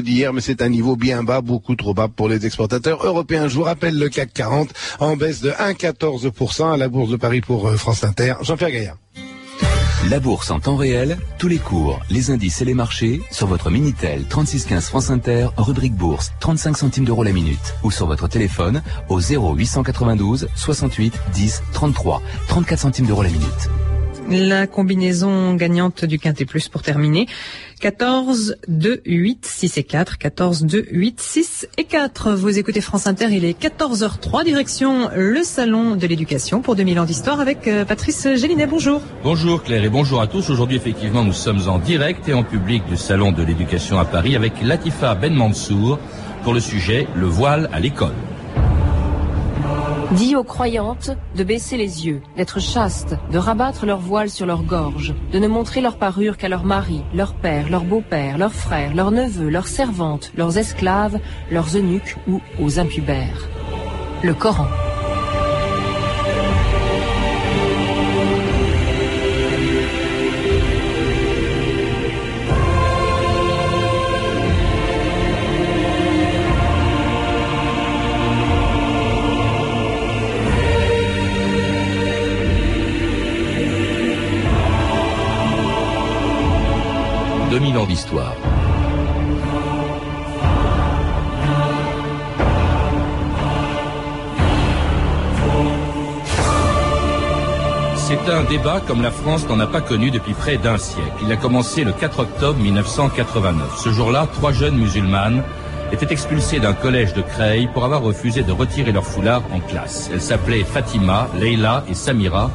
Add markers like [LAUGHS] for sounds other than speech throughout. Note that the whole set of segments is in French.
d'hier, mais c'est un niveau bien bas, beaucoup trop bas pour les exportateurs européens. Je vous rappelle le CAC 40 en baisse de 1,14% à la Bourse de Paris pour euh, France Inter. Jean-Pierre Gaillard. La bourse en temps réel, tous les cours, les indices et les marchés sur votre Minitel 3615 France Inter, rubrique bourse, 35 centimes d'euros la minute ou sur votre téléphone au 0892 68 10 33, 34 centimes d'euros la minute. La combinaison gagnante du Quintet Plus pour terminer. 14, 2, 8, 6 et 4. 14, 2, 8, 6 et 4. Vous écoutez France Inter, il est 14h03, direction le Salon de l'éducation pour 2000 ans d'histoire avec euh, Patrice Gélinet. Bonjour. Bonjour Claire et bonjour à tous. Aujourd'hui, effectivement, nous sommes en direct et en public du Salon de l'éducation à Paris avec Latifa Ben Mansour pour le sujet Le voile à l'école. Dit aux croyantes de baisser les yeux, d'être chastes, de rabattre leur voile sur leur gorge, de ne montrer leur parure qu'à leur mari, leur père, leur beau-père, leurs frères, leurs neveux, leurs servantes, leurs esclaves, leurs eunuques ou aux impubères. Le Coran. C'est un débat comme la France n'en a pas connu depuis près d'un siècle. Il a commencé le 4 octobre 1989. Ce jour-là, trois jeunes musulmanes étaient expulsées d'un collège de Creil pour avoir refusé de retirer leur foulard en classe. Elles s'appelaient Fatima, Leila et Samira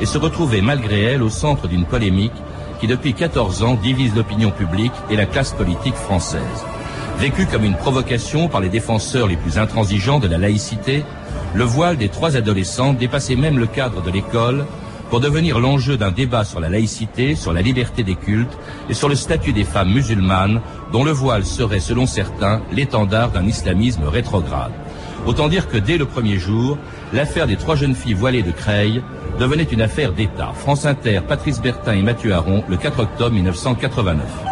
et se retrouvaient malgré elles au centre d'une polémique qui depuis 14 ans divise l'opinion publique et la classe politique française. Vécu comme une provocation par les défenseurs les plus intransigeants de la laïcité, le voile des trois adolescents dépassait même le cadre de l'école pour devenir l'enjeu d'un débat sur la laïcité, sur la liberté des cultes et sur le statut des femmes musulmanes dont le voile serait, selon certains, l'étendard d'un islamisme rétrograde. Autant dire que dès le premier jour, l'affaire des trois jeunes filles voilées de Creil devenait une affaire d'État. France Inter, Patrice Bertin et Mathieu Aron, le 4 octobre 1989.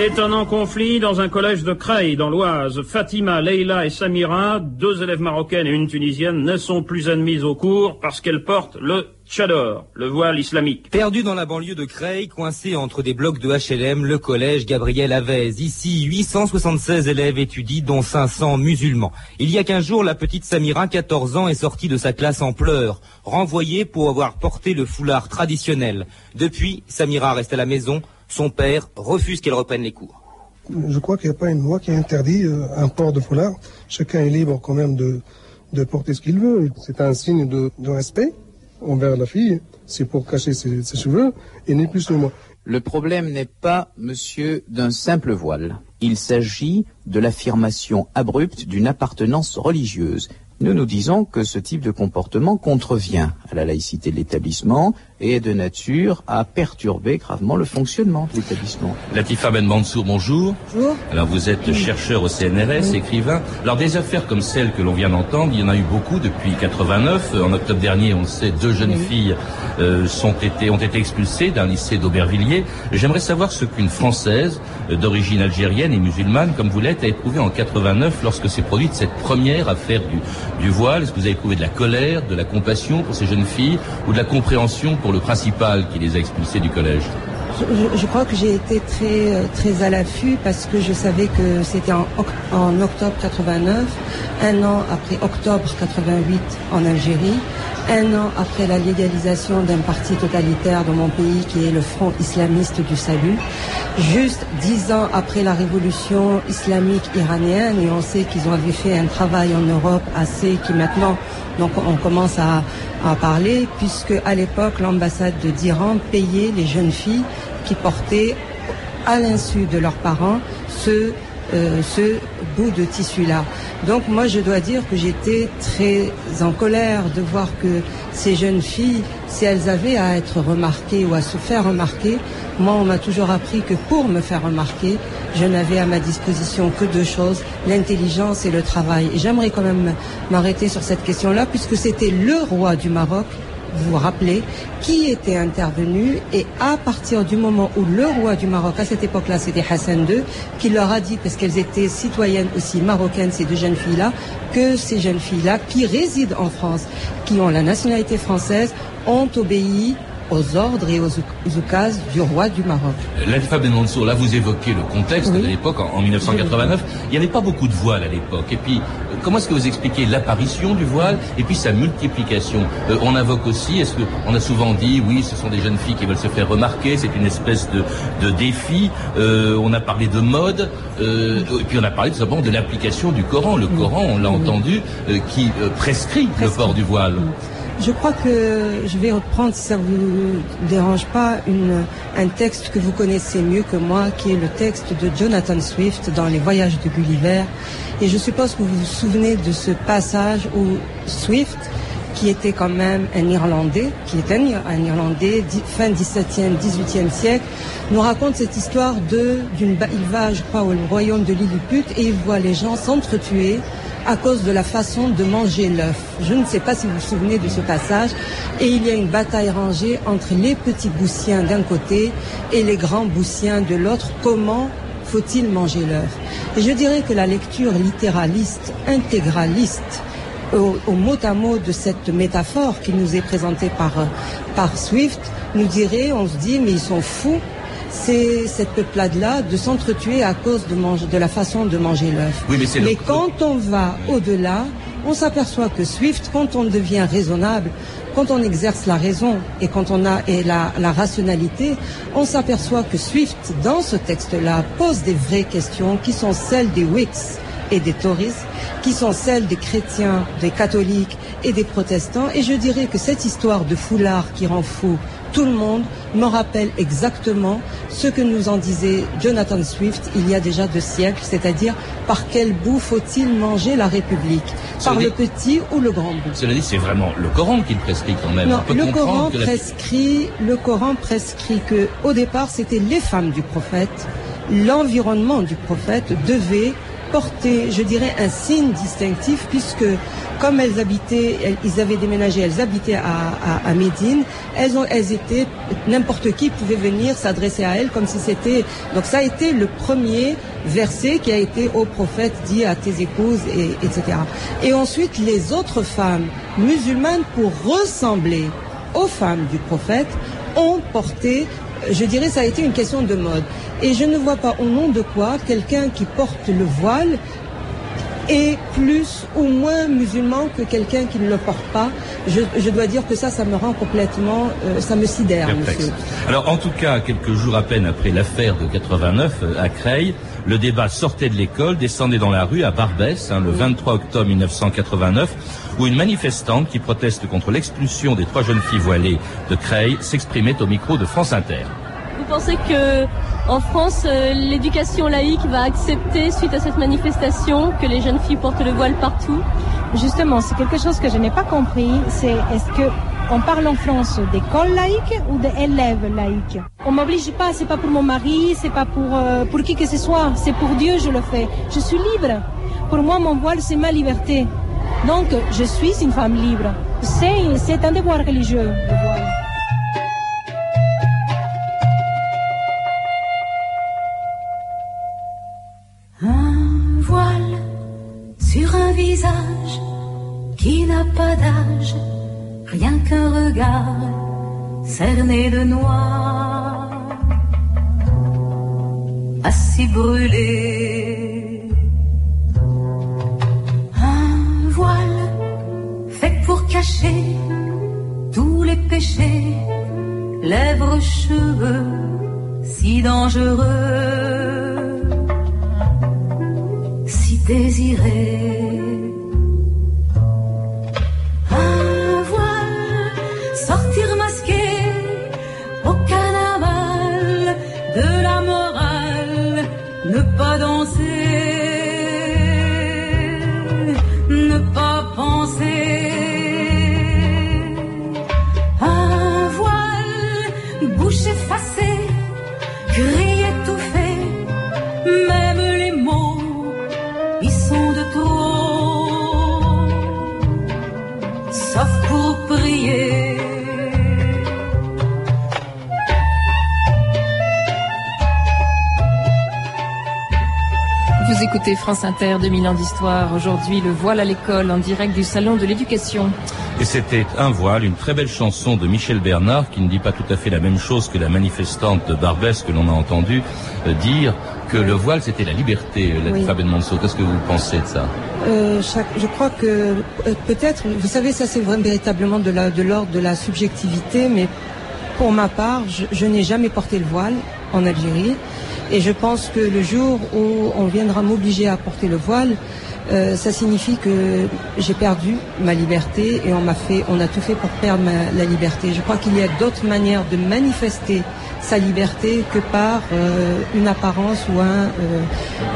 Étonnant conflit dans un collège de Creil, dans l'Oise. Fatima, Leila et Samira, deux élèves marocaines et une tunisienne, ne sont plus admises au cours parce qu'elles portent le Chador, le voile islamique. Perdu dans la banlieue de Creil, coincé entre des blocs de HLM, le collège Gabriel Avez. Ici, 876 élèves étudient, dont 500 musulmans. Il y a 15 jours, la petite Samira, 14 ans, est sortie de sa classe en pleurs, renvoyée pour avoir porté le foulard traditionnel. Depuis, Samira reste à la maison. Son père refuse qu'elle reprenne les cours. Je crois qu'il n'y a pas une loi qui interdit euh, un port de foulard. Chacun est libre quand même de, de porter ce qu'il veut. C'est un signe de, de respect envers la fille, c'est pour cacher ses, cheveux, et ni plus ni moins. Le problème n'est pas, monsieur, d'un simple voile. Il s'agit de l'affirmation abrupte d'une appartenance religieuse. Nous nous disons que ce type de comportement contrevient à la laïcité de l'établissement est de nature à perturber gravement le fonctionnement de l'établissement. Latifa Ben Mansour, bonjour. Bonjour. Alors vous êtes chercheur au CNRS, écrivain. Alors des affaires comme celle que l'on vient d'entendre, il y en a eu beaucoup depuis 89. En octobre dernier, on le sait, deux jeunes filles euh, sont été, ont été expulsées d'un lycée d'Aubervilliers. J'aimerais savoir ce qu'une Française euh, d'origine algérienne et musulmane, comme vous l'êtes, a éprouvé en 89 lorsque s'est produite cette première affaire du, du voile Est-ce que vous avez éprouvé de la colère, de la compassion pour ces jeunes filles ou de la compréhension pour le principal qui les a expulsées du collège. Je, crois que j'ai été très euh, très à l'affût parce que je savais que c'était en, en, octobre 89, un an après octobre 88 en Algérie, un an après la légalisation d'un parti totalitaire dans mon pays qui est le Front islamiste du salut, juste dix ans après la révolution islamique iranienne, et on sait qu'ils avaient fait un travail en Europe assez qui maintenant donc on commence à, à parler, puisque à l'époque l'ambassade d'Iran payait les jeunes filles qui portaient à l'insu de leurs parents ce euh, ce bout de tissu-là. Donc moi, je dois dire que j'étais très en colère de voir que ces jeunes filles, si elles avaient à être remarquées ou à se faire remarquer, moi, on m'a toujours appris que pour me faire remarquer, je n'avais à ma disposition que deux choses, l'intelligence et le travail. Et j'aimerais quand même m'arrêter sur cette question-là, puisque c'était le roi du Maroc vous rappeler qui était intervenu et à partir du moment où le roi du Maroc, à cette époque-là, c'était Hassan II, qui leur a dit, parce qu'elles étaient citoyennes aussi marocaines, ces deux jeunes filles-là, que ces jeunes filles-là, qui résident en France, qui ont la nationalité française, ont obéi aux ordres et aux oukas du roi du Maroc. L'Alpha Ben Mansour, là vous évoquez le contexte de l'époque, en, 1989, il n'y avait pas beaucoup de voiles à l'époque. Et puis, euh, comment est-ce que vous expliquez l'apparition du voile et puis sa multiplication? Euh, On invoque aussi, est-ce que on a souvent dit, oui, ce sont des jeunes filles qui veulent se faire remarquer, c'est une espèce de, de défi. Euh, on a parlé de mode, et puis on a parlé tout simplement de l'application du Coran. Le Coran, on l'a entendu, qui prescrit, le port du voile. Je crois que je vais reprendre, si ça ne vous dérange pas, un texte que vous connaissez mieux que moi, qui est le texte de Jonathan Swift dans Les Voyages de Gulliver. Et je suppose que vous vous souvenez de ce passage où Swift, qui était quand même un Irlandais, qui est un, un Irlandais fin 17e, 18e siècle, nous raconte cette histoire de, d'une, il va, je crois, au royaume de Lilliput et il voit les gens s'entretuer à cause de la façon de manger l'œuf. Je ne sais pas si vous vous souvenez de ce passage. Et il y a une bataille rangée entre les petits boussiens d'un côté et les grands boussiens de l'autre. Comment faut-il manger l'œuf? Et je dirais que la lecture littéraliste, intégraliste, au, mot à mot de cette métaphore qui nous est présentée par, par Swift, nous dirait, on se dit, mais ils sont fous c'est cette peuplade-là de s'entretuer à cause de, manger, de la façon de manger l'œuf. mais, quand on va au-delà, on s'aperçoit que Swift, quand on devient raisonnable, quand on exerce la raison et quand on a et la, la rationalité, on s'aperçoit que Swift, dans ce texte-là, pose des vraies questions qui sont celles des Whigs et des Tories, qui sont celles des chrétiens, des catholiques et des protestants. Et je dirais que cette histoire de foulard qui rend fou tout le monde me rappelle exactement ce que nous en disait Jonathan Swift il y a déjà deux siècles, c'est-à-dire par quel bout faut-il manger la République? Par le petit ou le grand bout? Cela dit, c'est vraiment le Coran qui le prescrit quand même. Non, le Coran prescrit, le Coran prescrit que au départ c'était les femmes du prophète, l'environnement du prophète devait porter, je dirais, un signe distinctif puisque comme elles habitaient, ils avaient déménagé, elles habitaient à, à, Médine, elles, ont, elles étaient, n'importe qui pouvait venir s'adresser à elles comme si c'était... Donc ça a été le premier verset qui a été au prophète dit à tes épouses, et, etc. Et ensuite, les autres femmes musulmanes, pour ressembler aux femmes du prophète, ont porté je dirais ça a été une question de mode. Et je ne vois pas au nom de quoi quelqu'un qui porte le voile est plus ou moins musulman que quelqu'un qui ne le porte pas. Je, dois dire que ça, ça me rend complètement, euh, ça me sidère, monsieur. Alors, en tout cas, quelques jours à peine après l'affaire de 89 euh, à Creil, le débat sortait de l'école, descendait dans la rue à Barbès, hein, le 23 octobre 1989, où une manifestante qui proteste contre l'expulsion des trois jeunes filles voilées de Creil s'exprimait au micro de France Inter. Vous pensez que en France, euh, l'éducation laïque va accepter, suite à cette manifestation, que les jeunes filles portent le voile partout? Justement, c'est quelque chose que je n'ai pas compris. C'est est-ce que on parle en France d'école laïque ou d'élèves laïques? On m'oblige pas, c'est pas pour mon mari, c'est pas pour euh, pour qui que ce soit, c'est pour Dieu je le fais. Je suis libre. Pour moi, mon voile c'est ma liberté. Donc, je suis une femme libre. C'est un devoir religieux le voile. qui n'a pas d'âge, rien qu'un regard cerné de noir, assis brûlé. Péchés, lèvres, cheveux, si dangereux, si désirés. France Inter, 2000 ans d'histoire. Aujourd'hui, le voile à l'école en direct du Salon de l'éducation. Et c'était Un voile, une très belle chanson de Michel Bernard qui ne dit pas tout à fait la même chose que la manifestante de Barbès que l'on a entendu euh, dire que le voile c'était la liberté, la Oui. Fabienne Monceau. Qu'est-ce que vous pensez de ça? Euh, chaque- je crois que euh, peut-être, vous savez, ça c'est vraiment véritablement de la- de l'ordre de la subjectivité, mais pour ma part, je, je n'ai jamais porté le voile en Algérie, et je pense que le jour où on viendra m'obliger à porter le voile, euh, ça signifie que j'ai perdu ma liberté et on m'a fait, on a tout fait pour perdre la liberté. Je crois qu'il y a d'autres manières de manifester sa liberté que par euh, une apparence ou un, euh,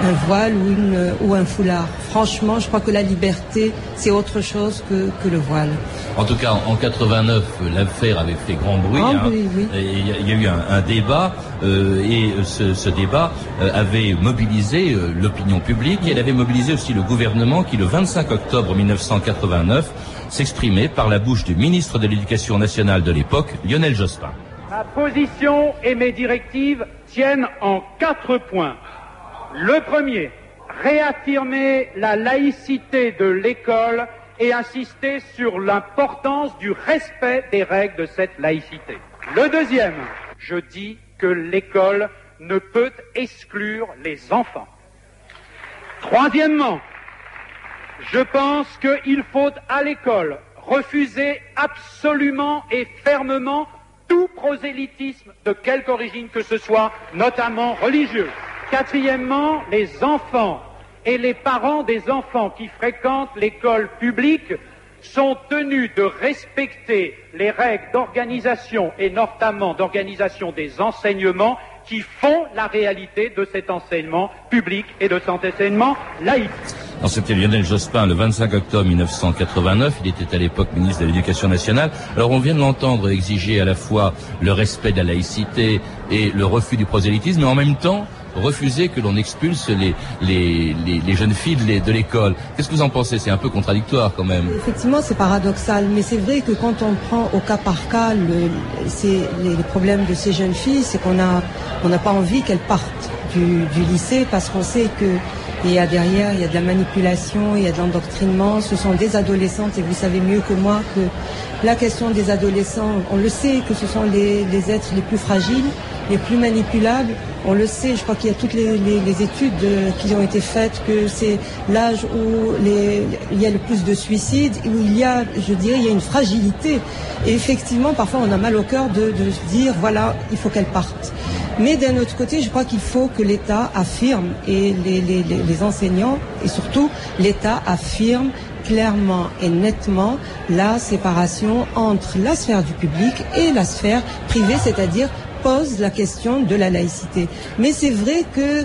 un voile ou, une, ou un foulard. Franchement, je crois que la liberté, c'est autre chose que, que le voile. En tout cas, en en 89, l'affaire avait fait grand bruit. Grand hein. bruit, oui. Et Il y, a- il eu un, un débat euh, et ce, ce débat avait mobilisé l'opinion publique et elle avait mobilisé aussi le gouvernement qui, le 25 octobre 1989, s'exprimait par la bouche du ministre de l'Éducation nationale de l'époque, Lionel Jospin. Ma position et mes directives tiennent en quatre points. Le premier, réaffirmer la laïcité de l'école et insister sur l'importance du respect des règles de cette laïcité. Le deuxième, je dis que l'école ne peut exclure les enfants. Troisièmement, je pense qu'il faut à l'école refuser absolument et fermement tout prosélytisme de quelque origine que ce soit, notamment religieux. Quatrièmement, les enfants et les parents des enfants qui fréquentent l'école publique sont tenus de respecter les règles d'organisation et notamment d'organisation des enseignements qui font la réalité de cet enseignement public et de cet enseignement laïque. Alors, C'était Lionel Jospin le 25 octobre 1989. Il était à l'époque ministre de l'Éducation nationale. Alors on vient de l'entendre exiger à la fois le respect de la laïcité et le refus du prosélytisme, mais en même temps refuser que l'on expulse les, les, les, jeunes filles de l'é- de l'école. Qu'est-ce que vous en pensez? C'est un peu contradictoire quand même. Effectivement, c'est paradoxal, mais c'est vrai que quand on prend au cas par cas le, les, les problèmes de ces jeunes filles, c'est qu'on a, on n'a pas envie qu'elles partent du, lycée parce qu'on sait que il y a derrière, il y a de la manipulation, il y a de l'endoctrinement. Ce sont des adolescentes et vous savez mieux que moi que la question des adolescents, on le sait que ce sont les êtres les plus fragiles, les plus manipulables. On le sait, je crois qu'il y a toutes les, études euh, qui ont été faites, que c'est l'âge où il y a le plus de suicides, où il y a, je dirais, il y a une fragilité. Et effectivement, parfois, on a mal au cœur de, de dire, voilà, il faut qu'elles partent. Mais d'un autre côté, je crois qu'il faut que l'État affirme, et les enseignants, et surtout l'État affirme clairement et nettement la séparation entre la sphère du public et la sphère privée, c'est-à-dire pose la question de la laïcité. Mais c'est vrai que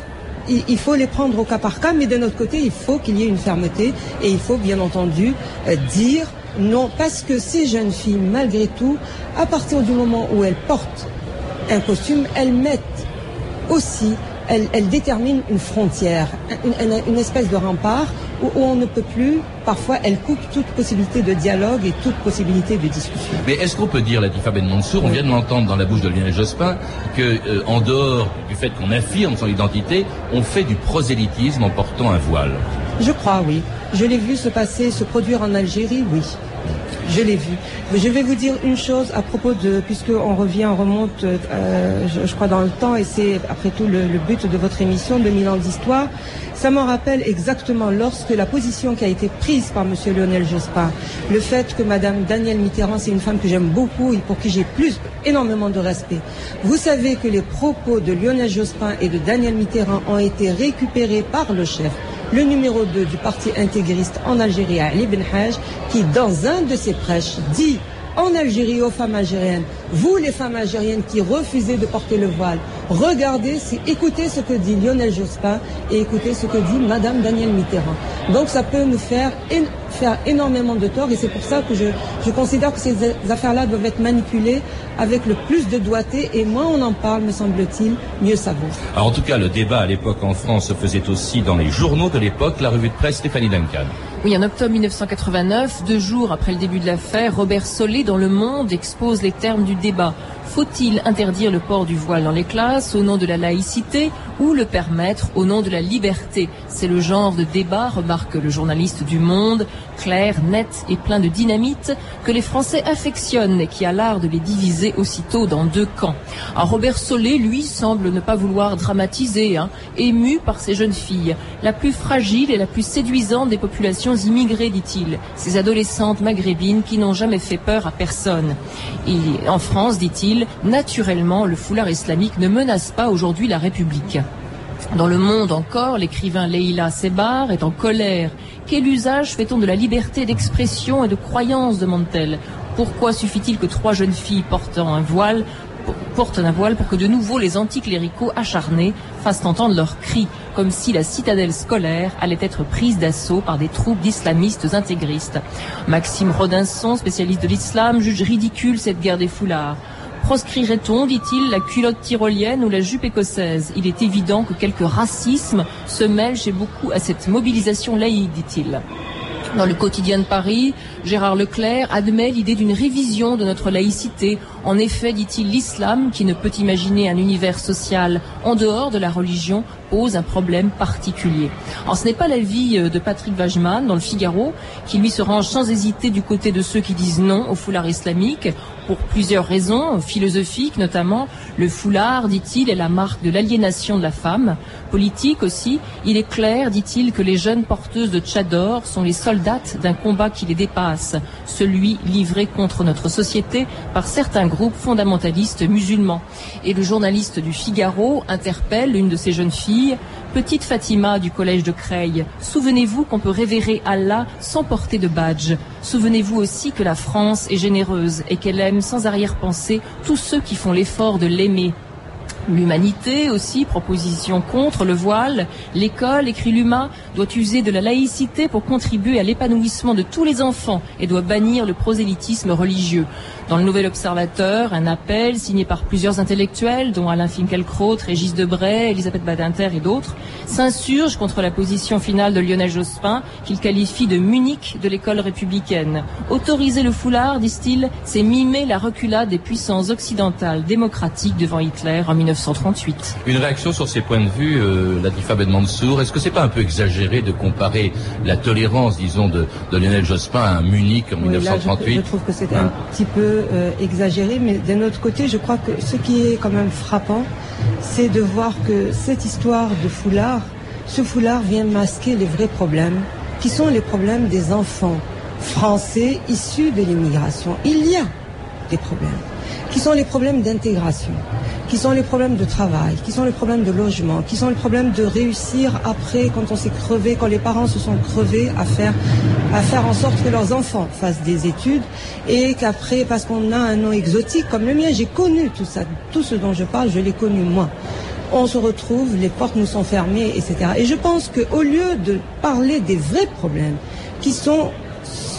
il faut les prendre au cas par cas, mais d'un autre côté, il faut qu'il y ait une fermeté et il faut bien entendu euh, dire non, parce que ces jeunes filles, malgré tout, à partir du moment où elles portent un costume, elles mettent aussi, elles, déterminent une frontière, une espèce de rempart où, on ne peut plus, parfois, elles coupent toute possibilité de dialogue et toute possibilité de discussion. Mais est-ce qu'on peut dire, Latifa Ben Mansour, on vient de l'entendre dans la bouche de Lionel Jospin, que euh, en dehors du fait qu'on affirme son identité, on fait du prosélytisme en portant un voile? Je crois, oui. Je l'ai vu se passer, se produire en Algérie, oui. Je l'ai vu. Je vais vous dire une chose à propos de, puisqu'on revient, on remonte, euh, je, crois, dans le temps, et c'est après tout le, but de votre émission, 2000 ans d'histoire. Ça m'en rappelle exactement lorsque la position qui a été prise par Monsieur Lionel Jospin, le fait que Madame Danielle Mitterrand, c'est une femme que j'aime beaucoup et pour qui j'ai plus, énormément de respect. Vous savez que les propos de Lionel Jospin et de Daniel Mitterrand ont été récupérés par le chef le numéro 2 du parti intégriste en Algérie, Ali Ben Haj, qui dans un de ses prêches dit en Algérie aux femmes algériennes, vous les femmes algériennes qui refusez de porter le voile, regardez, c'est- écoutez ce que dit Lionel Jospin et écoutez ce que dit Madame Danielle Mitterrand. Donc ça peut nous faire, én- faire énormément de tort et c'est pour ça que je, je considère que ces affaires-là doivent être manipulées avec le plus de doigté et moins on en parle, me semble-t-il, mieux ça vaut. Alors, en tout cas, le débat à l'époque en France se faisait aussi dans les journaux de l'époque, la revue de presse Stéphanie Duncan. Oui, en octobre 1989, deux jours après le début de l'affaire, Robert Solé dans Le Monde expose les termes du débat. Faut-il interdire le port du voile dans les classes au nom de la laïcité ou le permettre au nom de la liberté? C'est le genre de débat, remarque le journaliste du Monde, clair, net et plein de dynamite, que les Français affectionnent et qui a l'art de les diviser aussitôt dans deux camps. Robert Solé, lui, semble ne pas vouloir dramatiser, hein, ému par ces jeunes filles, la plus fragile et la plus séduisante des populations immigrées, dit-il, ces adolescentes maghrébines qui n'ont jamais fait peur à personne. Et en France, dit-il, naturellement, le foulard islamique ne menace pas aujourd'hui la République. Dans le monde encore, l'écrivain Leila Sebar est en colère. Quel usage fait-on de la liberté d'expression et de croyance demande-t-elle. Pourquoi suffit-il que trois jeunes filles portant un voile portent un voile pour que de nouveau les anticléricaux acharnés fassent entendre leurs cris, comme si la citadelle scolaire allait être prise d'assaut par des troupes d'islamistes intégristes. Maxime Rodinson, spécialiste de l'islam, juge ridicule cette guerre des foulards. Proscrirait-on, dit-il, la culotte tyrolienne ou la jupe écossaise? Il est évident que quelques racismes se mêlent chez beaucoup à cette mobilisation laïque, dit-il. Dans le quotidien de Paris, Gérard Leclerc admet l'idée d'une révision de notre laïcité. En effet, dit-il, l'islam, qui ne peut imaginer un univers social en dehors de la religion, pose un problème particulier. Alors, ce n'est pas l'avis euh, de Patrick Wajman dans le Figaro, qui lui se range sans hésiter du côté de ceux qui disent non au foulard islamique, pour plusieurs raisons, philosophiques notamment. Le foulard, dit-il, est la marque de l'aliénation de la femme. Politique aussi, il est clair, dit-il, que les jeunes porteuses de tchador sont les soldates d'un combat qui les dépasse, celui livré contre notre société par certains groupes fondamentalistes musulmans. Et le journaliste du Figaro interpelle une de ces jeunes filles, Petite Fatima du collège de Creil, souvenez-vous qu'on peut révérer Allah sans porter de badge. Souvenez-vous aussi que la France est généreuse et qu'elle aime sans arrière-pensée tous ceux qui font l'effort de l'aimer. L'humanité aussi, proposition contre le voile. L'école, écrit l'humain, doit user de la laïcité pour contribuer à l'épanouissement de tous les enfants et doit bannir le prosélytisme religieux. Dans le Nouvel Observateur, un appel signé par plusieurs intellectuels, dont Alain Finkielkraut, Régis Debray, Elisabeth Badinter et d'autres, s'insurgent contre la position finale de Lionel Jospin, qu'il qualifie de Munich de l'école républicaine. Autoriser le foulard, disent-ils, c'est mimer la reculade des puissances occidentales démocratiques devant Hitler en 1938. Une réaction sur ces points de vue, euh, Latifa Ben Mansour, est-ce que c'est pas un peu exagéré de comparer la tolérance, disons, de, de Lionel Jospin à un Munich en Oui, là, je- 1938 je, trouve que c'est Hein? un petit peu euh, exagéré, mais d'un autre côté, je crois que ce qui est quand même frappant, c'est de voir que cette histoire de foulard, ce foulard vient masquer les vrais problèmes, qui sont les problèmes des enfants français issus de l'immigration. Il y a des problèmes, qui sont les problèmes d'intégration, qui sont les problèmes de travail, qui sont les problèmes de logement, qui sont les problèmes de réussir après, quand on s'est crevé, quand les parents se sont crevés à faire, en sorte que leurs enfants fassent des études et qu'après, parce qu'on a un nom exotique comme le mien, j'ai connu tout ça, tout ce dont je parle, je l'ai connu moi. On se retrouve, les portes nous sont fermées, etc. Et je pense qu'au lieu de parler des vrais problèmes, qui sont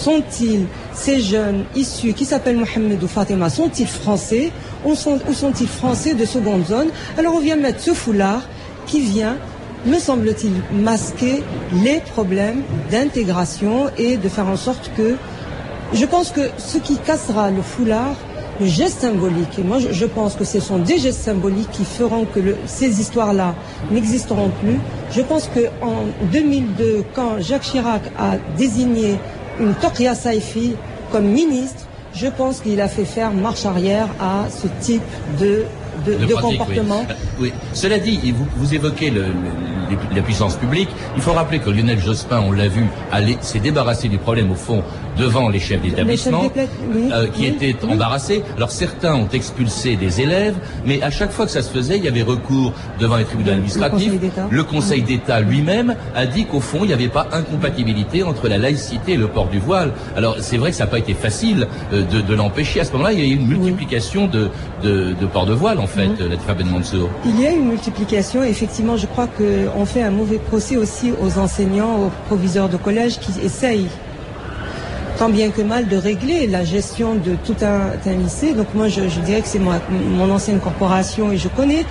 sont-ils ces jeunes issus qui s'appellent Mohamed ou Fatima sont-ils français ou sont- ou sont-ils français de seconde zone Alors on vient mettre ce foulard qui vient, me semble-t-il, masquer les problèmes d'intégration et de faire en sorte que je pense que ce qui cassera le foulard, le geste symbolique, et moi je, pense que ce sont des gestes symboliques qui feront que ces histoires-là n'existeront plus. Je pense qu'en 2002, quand Jacques Chirac a désigné une Tokia Saifi comme ministre, je pense qu'il a fait faire marche arrière à ce type de, de, de de pratique, comportement. Oui. Oui. Cela dit, vous, vous évoquez le- le- les- la puissance publique. Il faut rappeler que Lionel Jospin, on l'a vu, s'est débarrassé du problème au fond devant les chefs d'établissement, oui, euh, qui oui, étaient oui. embarrassés. Alors certains ont expulsé des élèves, mais à chaque fois que ça se faisait, il y avait recours devant les tribunaux administratifs. Le Conseil d'État lui-même a dit qu'au fond, il n'y avait pas incompatibilité entre la laïcité et le port du voile. Alors c'est vrai que ça n'a pas été facile euh, de, de l'empêcher. À ce moment-là, il y a eu une multiplication de, de, de port de voile, en fait, euh, Latifa Ben Mansour. Il y a une multiplication. Effectivement, je crois qu'on fait un mauvais procès aussi aux enseignants, aux proviseurs de collège qui essayent tant bien que mal de régler la gestion de tout un, lycée. Donc moi, je, je dirais que c'est mon ancienne corporation et je connais.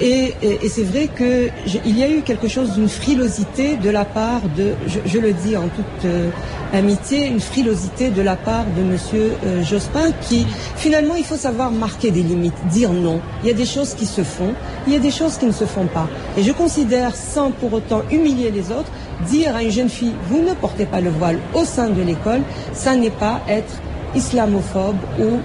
Et, c'est vrai que je- il y a eu quelque chose d'une frilosité de la part de, je, je le dis en toute euh, amitié, une frilosité de la part de Monsieur euh, Jospin qui finalement il faut savoir marquer des limites, dire non. Il y a des choses qui se font, il y a des choses qui ne se font pas. Et je considère, sans pour autant humilier les autres, dire à une jeune fille vous ne portez pas le voile au sein de l'école, ça n'est pas être islamophobe ou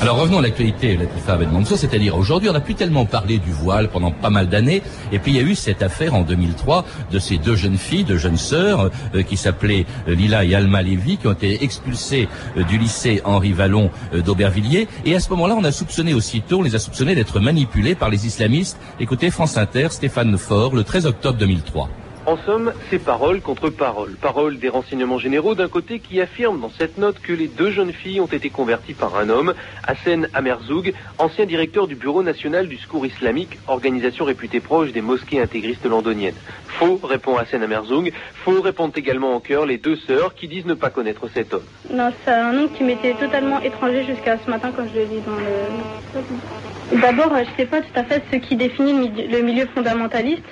Alors revenons à l'actualité, Latifa Mansour, c'est-à-dire aujourd'hui on n'a plus tellement parlé du voile pendant pas mal d'années, et puis il y a eu cette affaire en 2003 de ces deux jeunes filles, deux jeunes sœurs, euh, qui s'appelaient euh, Lila et Alma Lévy, qui ont été expulsées euh, du lycée Henri Vallon d'Aubervilliers, et à ce moment-là on a soupçonné aussitôt, on les a soupçonnées d'être manipulées par les islamistes. Écoutez France Inter, Stéphane Faure, le 13 octobre 2003. En somme, c'est parole contre parole. Parole des renseignements généraux d'un côté qui affirme dans cette note que les deux jeunes filles ont été converties par un homme, Hassan Amerzoug, ancien directeur du Bureau national du secours islamique, organisation réputée proche des mosquées intégristes londoniennes. Faux, répond Hassan Amerzoug. Faux répondent également en chœur les deux sœurs qui disent ne pas connaître cet homme. Non, c'est un nom qui m'était totalement étranger jusqu'à ce matin quand je le lis dans le... D'abord, je sais pas tout à fait ce qui définit le milieu fondamentaliste,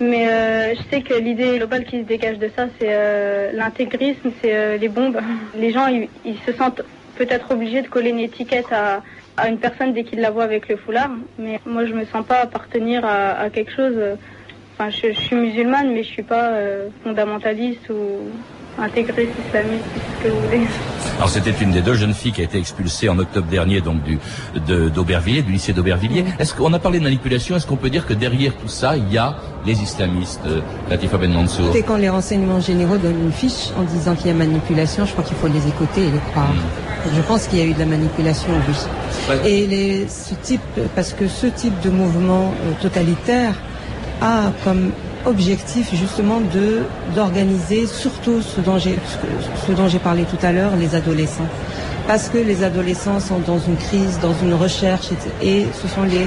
mais euh, je sais que l'idée globale qui se dégage de ça, c'est euh, l'intégrisme, c'est euh, les bombes. [LAUGHS] Les gens, ils, se sentent peut-être obligés de coller une étiquette à, une personne dès qu'ils la voient avec le foulard, mais moi, je me sens pas appartenir à, quelque chose. Enfin, je, je suis musulmane, mais je suis pas euh, fondamentaliste ou intégriste islamiste, ce que vous voulez. Alors c'était une des deux jeunes filles qui a été expulsée en octobre dernier donc du de- d'Aubervilliers, du lycée d'Aubervilliers. Est-ce qu'on a parlé de manipulation? Est-ce qu'on peut dire que derrière tout ça, il y a les islamistes, euh, Latifa Ben Mansour? Et quand les renseignements généraux donnent une fiche en disant qu'il y a manipulation, je crois qu'il faut les écouter et les croire. Je pense qu'il y a eu de la manipulation, oui. Et les, ce type, parce que ce type de mouvement euh, totalitaire a comme objectif justement de d'organiser surtout ce dont j'ai parlé tout à l'heure, les adolescents. Parce que les adolescents sont dans une crise, dans une recherche, et- ce sont les,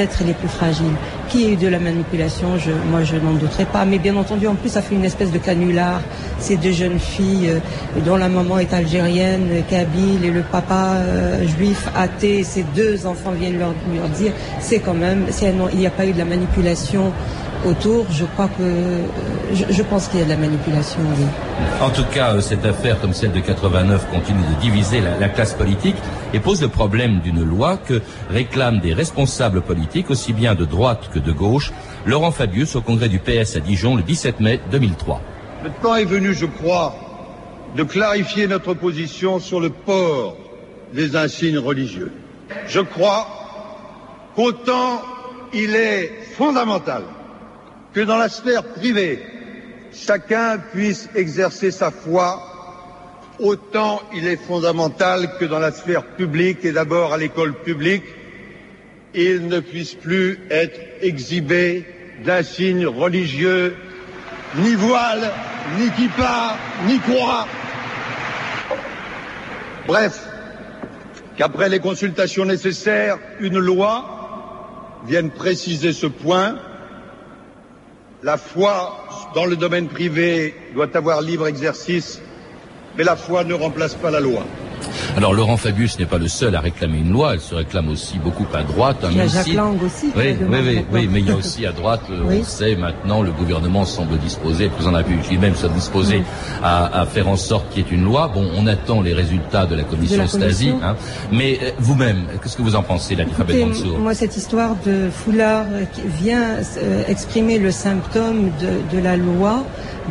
êtres les plus fragiles. Qui a eu de la manipulation, moi je n'en douterai pas. Mais bien entendu, en plus, ça fait une espèce de canular. Ces deux jeunes filles euh, dont la maman est algérienne, kabyle, et le papa euh, juif athée, ces deux enfants viennent leur, dire, c'est quand même, n'ont- il n'y a pas eu de la manipulation autour, je crois que, euh, je, je pense qu'il y a de la manipulation, oui. En tout cas, euh, cette affaire, comme celle de 89, continue de diviser la, la classe politique et pose le problème d'une loi que réclament des responsables politiques, aussi bien de droite que de gauche. Laurent Fabius au congrès du PS à Dijon le 17 mai 2003. Le temps est venu, je crois, de clarifier notre position sur le port des insignes religieux. Je crois qu'autant il est fondamental que dans la sphère privée, chacun puisse exercer sa foi, autant il est fondamental que dans la sphère publique et d'abord à l'école publique, il ne puisse plus être exhibé d'insignes religieux, ni voile, ni kippa, ni croix. Bref, qu'après les consultations nécessaires, une loi vienne préciser ce point. La foi dans le domaine privé doit avoir libre exercice, mais la foi ne remplace pas la loi. Alors Laurent Fabius n'est pas le seul à réclamer une loi, elle se réclame aussi beaucoup à droite. hein, Il y a Jacques si- Lang aussi Oui, la oui, oui, mais il y a [LAUGHS] aussi à droite, euh, Oui. on sait maintenant, le gouvernement semble disposé, le président de la République lui-même soit disposé à, à faire en sorte qu'il y ait une loi. Bon, on attend les résultats de la commission De la Stasi, commission. hein. mais euh, vous-même, qu'est-ce que vous en pensez, Ben Écoutez, moi, cette histoire de foulard euh, qui vient euh, exprimer le symptôme de, de la loi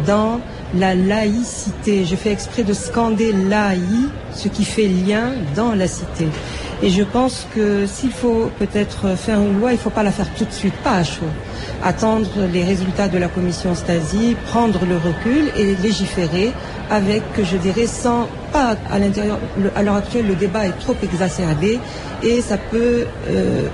dans la laïcité. Je fais exprès de scander laï, ce qui fait lien dans la cité. Et je pense que s'il faut peut-être faire une loi, il ne faut pas la faire tout de suite, pas à chaud. Attendre les résultats de la commission Stasi, prendre le recul et légiférer avec, je dirais, sans pas à l'intérieur. À l'heure actuelle, le débat est trop exacerbé et ça peut euh,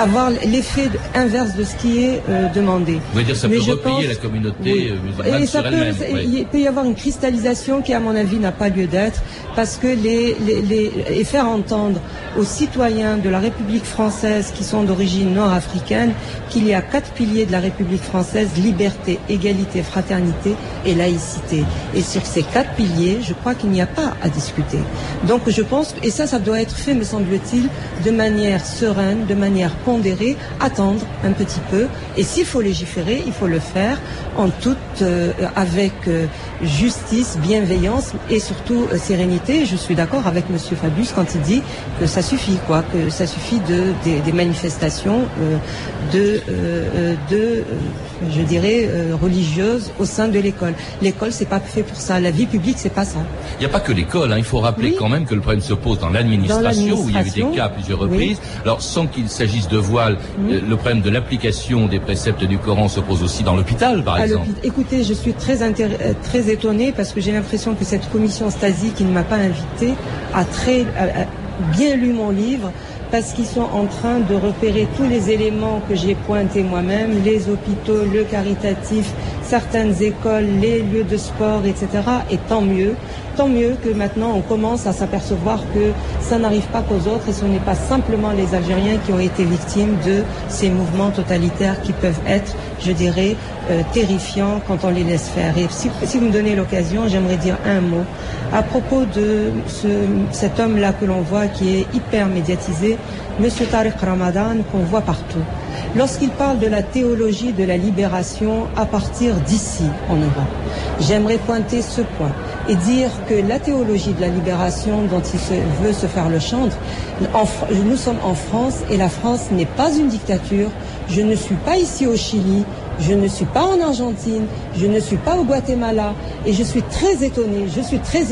avoir l'effet inverse de ce qui est euh, demandé. Vous voulez dire ça Mais peut replier pense- la communauté Oui. euh, musulmane Et ça sur elle-même. il peut y avoir une cristallisation qui, à mon avis, n'a pas lieu d'être, parce que les, les, les- et faire entendre aux citoyens de la République française qui sont d'origine nord-africaine qu'il y a quatre piliers de la République française liberté, égalité, fraternité et laïcité. Et sur ces quatre piliers, je crois qu'il n'y a pas à discuter. Donc, je pense et ça, ça doit être fait, me semble-t-il, de manière sereine, de manière pondérée, attendre un petit peu. Et s'il faut légiférer, il faut le faire en toute, euh, avec euh, justice, bienveillance et surtout euh, sérénité. Je suis d'accord avec Monsieur Fabius quand il dit que ça suffit, quoi, que ça suffit de des, des manifestations de, de, je dirais, religieuses au sein de l'école. L'école, c'est pas fait pour ça. La vie publique, c'est pas ça. Il n'y a pas que l'école, hein. il faut rappeler Oui. quand même que le problème se pose dans l'administration, où il y a eu des cas à plusieurs oui. reprises. Alors sans qu'il s'agisse de voile, euh, le problème de l'application des préceptes du Coran se pose aussi dans l'hôpital, par À exemple. Écoutez, je suis très, euh, très étonnée parce que j'ai l'impression que cette commission Stasi qui ne m'a pas invitée a très a- a bien lu mon livre parce qu'ils sont en train de repérer tous les éléments que j'ai pointés moi-même, les hôpitaux, le caritatif, certaines écoles, les lieux de sport, etc. Et tant mieux. Tant mieux que maintenant on commence à s'apercevoir que ça n'arrive pas qu'aux autres et ce n'est pas simplement les Algériens qui ont été victimes de ces mouvements totalitaires qui peuvent être, je dirais, euh, terrifiants quand on les laisse faire. Et si, vous me donnez l'occasion, j'aimerais dire un mot à propos de ce, cet homme-là que l'on voit qui est hyper médiatisé, Monsieur Tariq Ramadan, qu'on voit partout. Lorsqu'il parle de la théologie de la libération à partir d'ici, en Europe, j'aimerais pointer ce point et dire que la théologie de la libération dont il veut se faire le chantre, nous sommes en France et la France n'est pas une dictature. Je ne suis pas ici au Chili, je ne suis pas en Argentine, je ne suis pas au Guatemala et je suis très étonnée, je suis très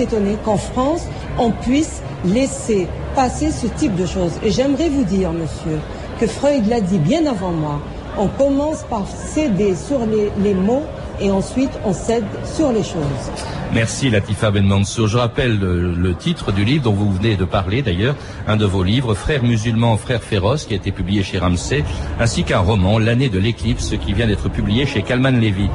qu'en France, on puisse laisser passer ce type de choses. Et j'aimerais vous dire, monsieur, que Freud l'a dit bien avant moi, on commence par céder sur les, les mots et ensuite on cède sur les choses. Merci Latifa Ben Mansour. Je rappelle le, titre du livre dont vous venez de parler d'ailleurs, un de vos livres, Frères musulmans, frères féroces, qui a été publié chez Ramsay, ainsi qu'un roman, L'année de l'éclipse, qui vient d'être publié chez Kalman Levy.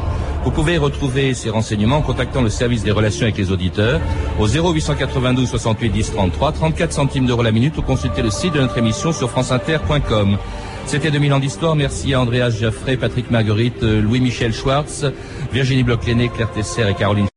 Vous pouvez retrouver ces renseignements en contactant le service des relations avec les auditeurs au 0892 68 10 33, 34 centimes d'euros la minute ou consulter le site de notre émission sur franceinter.com. C'était 2000 ans d'histoire. Merci à Andreas Jaffray, Patrick Marguerite, euh, Louis-Michel Schwartz, Virginie Bloch-Léné, Claire Tesser et Caroline